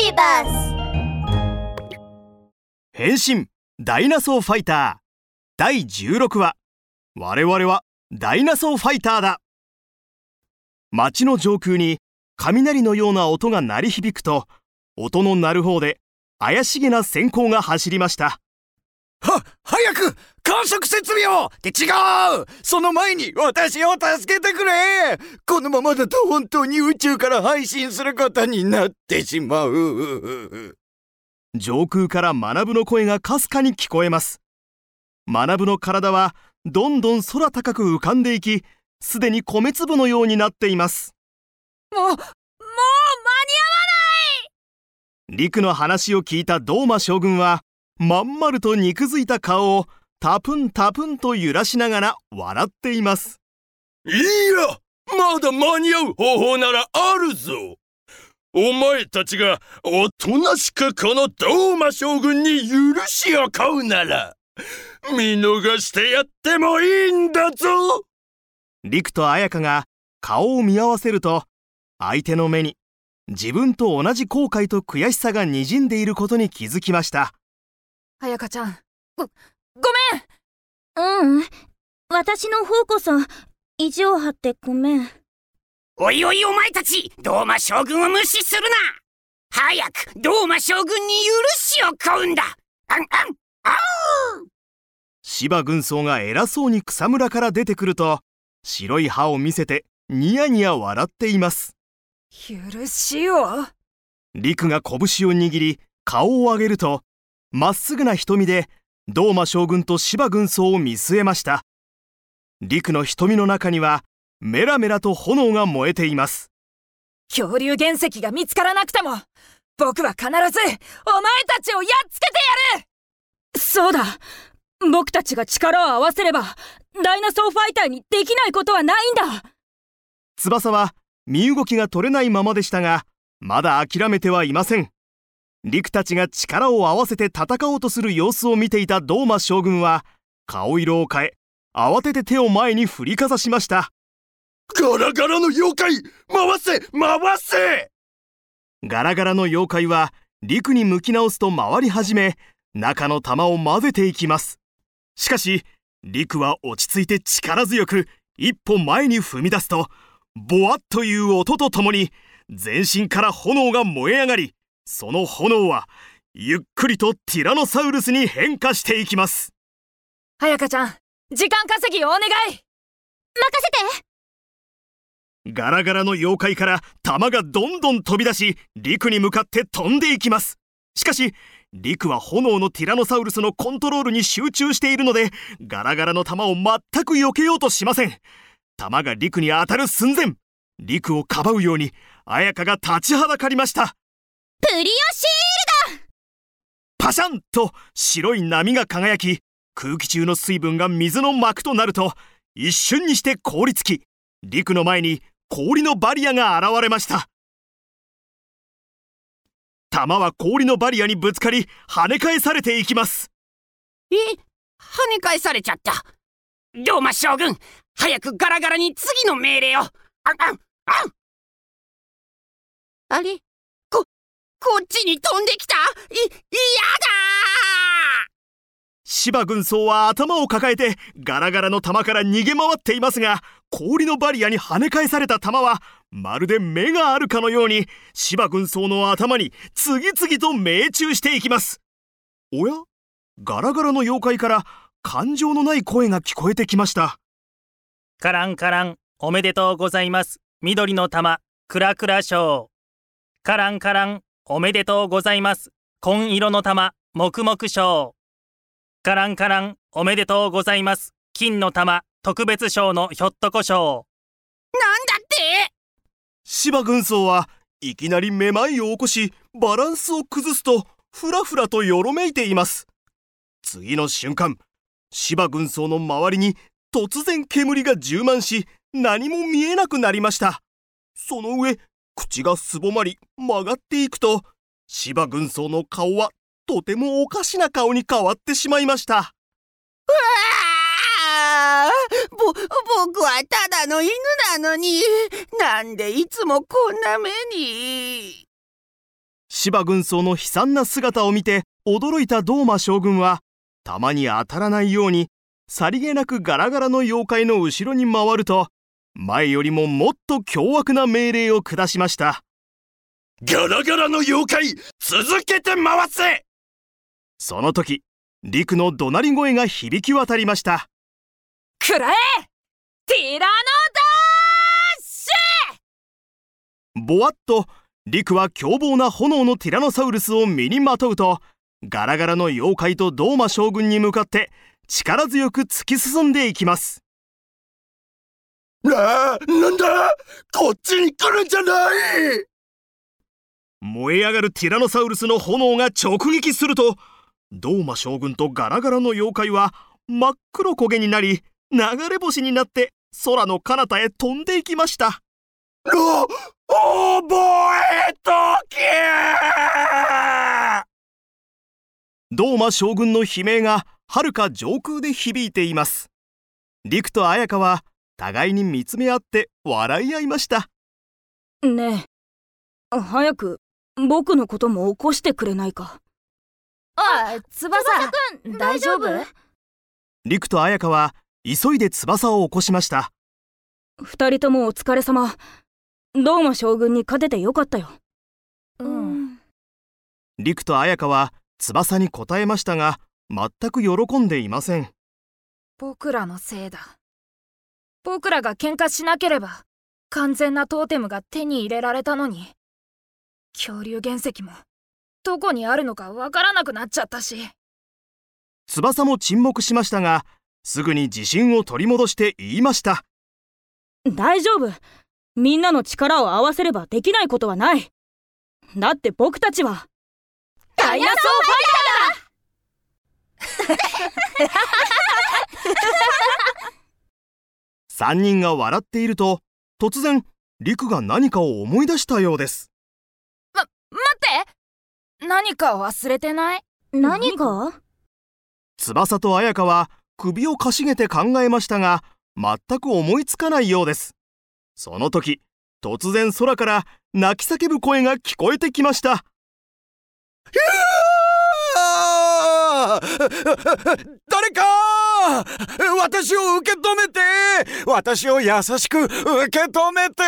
ビバス変身ダイナソーファイター第16話。我々はダイナソーファイターだ。街の上空に雷のような音が鳴り響くと音の鳴る方で怪しげな閃光が走りました。は、早く観測設備をって違う。その前に私を助けてくれ。このままだと本当に宇宙から配信することになってしまう。上空から学の声がかすかに聞こえます。学の体はどんどん空高く浮かんでいきすでに米粒のようになっています。もう、もう間に合わない！陸の話を聞いたドーマ将軍はまん丸と肉づいた顔をタプンタプンと揺らしながら笑っています。いやまだ間に合う方法ならあるぞ。お前たちがおとなしくこのドーマ将軍に許しを買うなら見逃してやってもいいんだぞ。陸と綾香が顔を見合わせると相手の目に自分と同じ後悔と悔しさがにじんでいることに気づきました。彩香ちゃんごごめん。うん私の方こそ意地を張ってごめん。おいおいお前たちドーマ将軍を無視するな。早くドーマ将軍に許しを買うんだ。あんあんあう芝軍曹が偉そうに草むらから出てくると白い歯を見せてニヤニヤ笑っています。許しを？陸が拳を握り顔を上げるとまっすぐな瞳でドーマ将軍と芝軍曹を見据えました。陸の瞳の中にはメラメラと炎が燃えています。恐竜原石が見つからなくても僕は必ずお前たちをやっつけてやる！そうだ。僕たちが力を合わせればダイナソーファイターにできないことはないんだ。翼は身動きが取れないままでしたがまだ諦めてはいません陸たちが力を合わせて戦おうとする様子を見ていたドーマ将軍は顔色を変え慌てて手を前に振りかざしました。ガラガラの妖怪回せ回せ!ガラガラの妖怪は陸に向き直すと回り始め中の玉を混ぜていきます。しかし陸は落ち着いて力強く一歩前に踏み出すとボワッという音とともに全身から炎が燃え上がりその炎はゆっくりとティラノサウルスに変化していきます。彩香ちゃん時間稼ぎをお願い。任せて。ガラガラの妖怪から弾がどんどん飛び出し陸に向かって飛んでいきます。しかし陸は炎のティラノサウルスのコントロールに集中しているのでガラガラの弾を全く避けようとしません。弾が陸に当たる寸前陸をかばうように綾香が立ちはだかりましたプリオシールドパシャンと白い波が輝き空気中の水分が水の膜となると一瞬にして凍りつき陸の前に氷のバリアが現れました。弾は氷のバリアにぶつかり跳ね返されていきます。え跳ね返されちゃった。ドーマ将軍早くガラガラに次の命令を。あんあんあ。んあれ？ここっちに飛んできた。い嫌だ芝軍曹は頭を抱えてガラガラの弾から逃げ回っていますが氷のバリアに跳ね返された弾はまるで目があるかのように芝軍曹の頭に次々と命中していきます。おや？ガラガラの妖怪から感情のない声が聞こえてきました。カランカランおめでとうございます。緑の玉クラクラ賞カランカランおめでとうございます。紺色の玉黙々賞。カランカランおめでとうございます。金の玉特別賞のひょっとこ賞。なんだって？芝軍曹はいきなりめまいを起こしバランスを崩すとふらふらとよろめいています。次の瞬間芝軍曹の周りに突然煙が充満し何も見えなくなりました。その上口がすぼまり曲がっていくと芝軍曹の顔はとてもおかしな顔に変わってしまいました。うわぼ僕はただの犬なのになんでいつもこんな目に？芝軍曹の悲惨な姿を見て驚いたドーマ将軍は弾に当たらないようにさりげなくガラガラの妖怪の後ろに回ると前よりももっと凶悪な命令を下しました。ガラガラの妖怪続けて回せ！その時陸の怒鳴り声が響き渡りました。くらえティラノダッシぼわっと陸は凶暴な炎のティラノサウルスを身にまとうとガラガラの妖怪とドーマ将軍に向かって力強く突き進んでいきますああなんだ？こっちに来るんじゃない！燃え上がるティラノサウルスの炎が直撃するとドーマ将軍とガラガラの妖怪は真っ黒焦げになり流れ星になって空の彼方へ飛んでいきました。お覚えとけ！ドーマ将軍の悲鳴が遥か上空で響いています。陸と綾香は互いに見つめ合って笑い合いました。ーねえ。早く僕のことも起こしてくれないか。あ翼くん大丈夫？陸と綾香は急いで翼を起こしました。二人ともお疲れ様。ドーマ将軍に勝ててよかったよ。うん。陸と綾香は翼に答えましたが全く喜んでいません。僕らのせいだ僕らが喧嘩しなければ完全なトーテムが手に入れられたのに。恐竜原石もどこにあるのかわからなくなっちゃったし。翼も沈黙しましたがすぐに自信を取り戻して言いました。大丈夫。みんなの力を合わせればできないことはない。だって僕たちはダイナソー3人が笑っていると突然陸が何かを思い出したようです。待って！何か忘れてない？何か？翼と綾香は首をかしげて考えましたが全く思いつかないようです。その時突然空から泣き叫ぶ声が聞こえてきました誰か私を受け止めて！私を優しく受け止めて！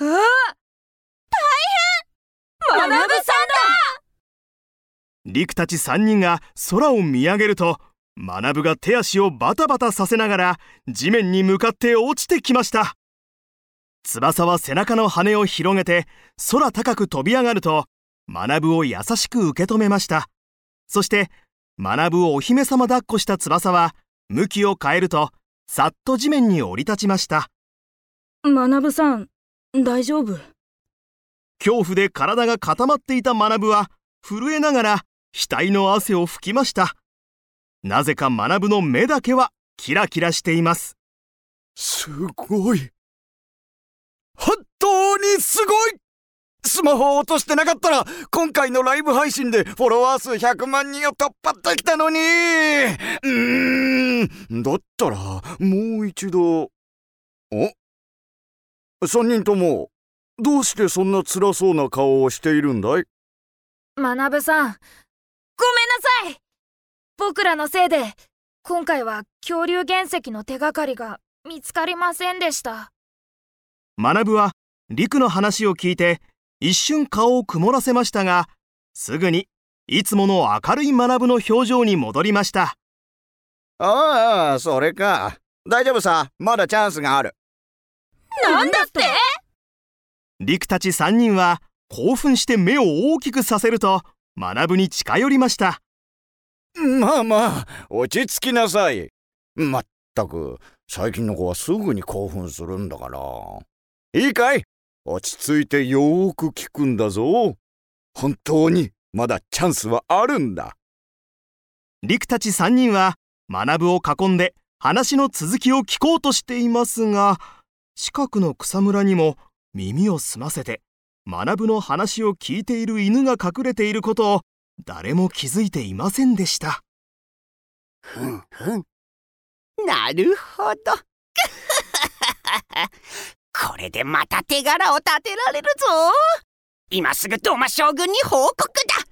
あ大変！学さんだ！陸たち3人が空を見上げると学が手足をバタバタさせながら地面に向かって落ちてきました。翼は背中の羽を広げて空高く飛び上がると学を優しく受け止めました。そして学をお姫様抱っこした翼は向きを変えるとさっと地面に降り立ちました。学さん大丈夫？恐怖で体が固まっていた学は震えながら額の汗を拭きました。なぜか学の目だけはキラキラしています。すごい。本当にすごいスマホを落としてなかったら今回のライブ配信でフォロワー数100万人を突破できたのに。うーん。だったらもう一度。お？3人ともどうしてそんな辛そうな顔をしているんだい？学さんごめんなさい。僕らのせいで今回は恐竜原石の手がかりが見つかりませんでした。学は陸の話を聞いて一瞬顔を曇らせましたがすぐにいつもの明るい学の表情に戻りました。ああそれか。大丈夫さ。まだチャンスがある。なんだって？陸たち3人は興奮して目を大きくさせると学に近寄りました。まあまあ落ち着きなさい。まったく最近の子はすぐに興奮するんだから。いいかい？落ち着いてよーく聞くんだぞ本当にまだチャンスはあるんだ陸たち3人は学を囲んで話の続きを聞こうとしていますが近くの草むらにも耳を澄ませて学の話を聞いている犬が隠れていることを誰も気づいていませんでしたふんふん。なるほど。これでまた手柄を立てられるぞ。今すぐドマ将軍に報告だ。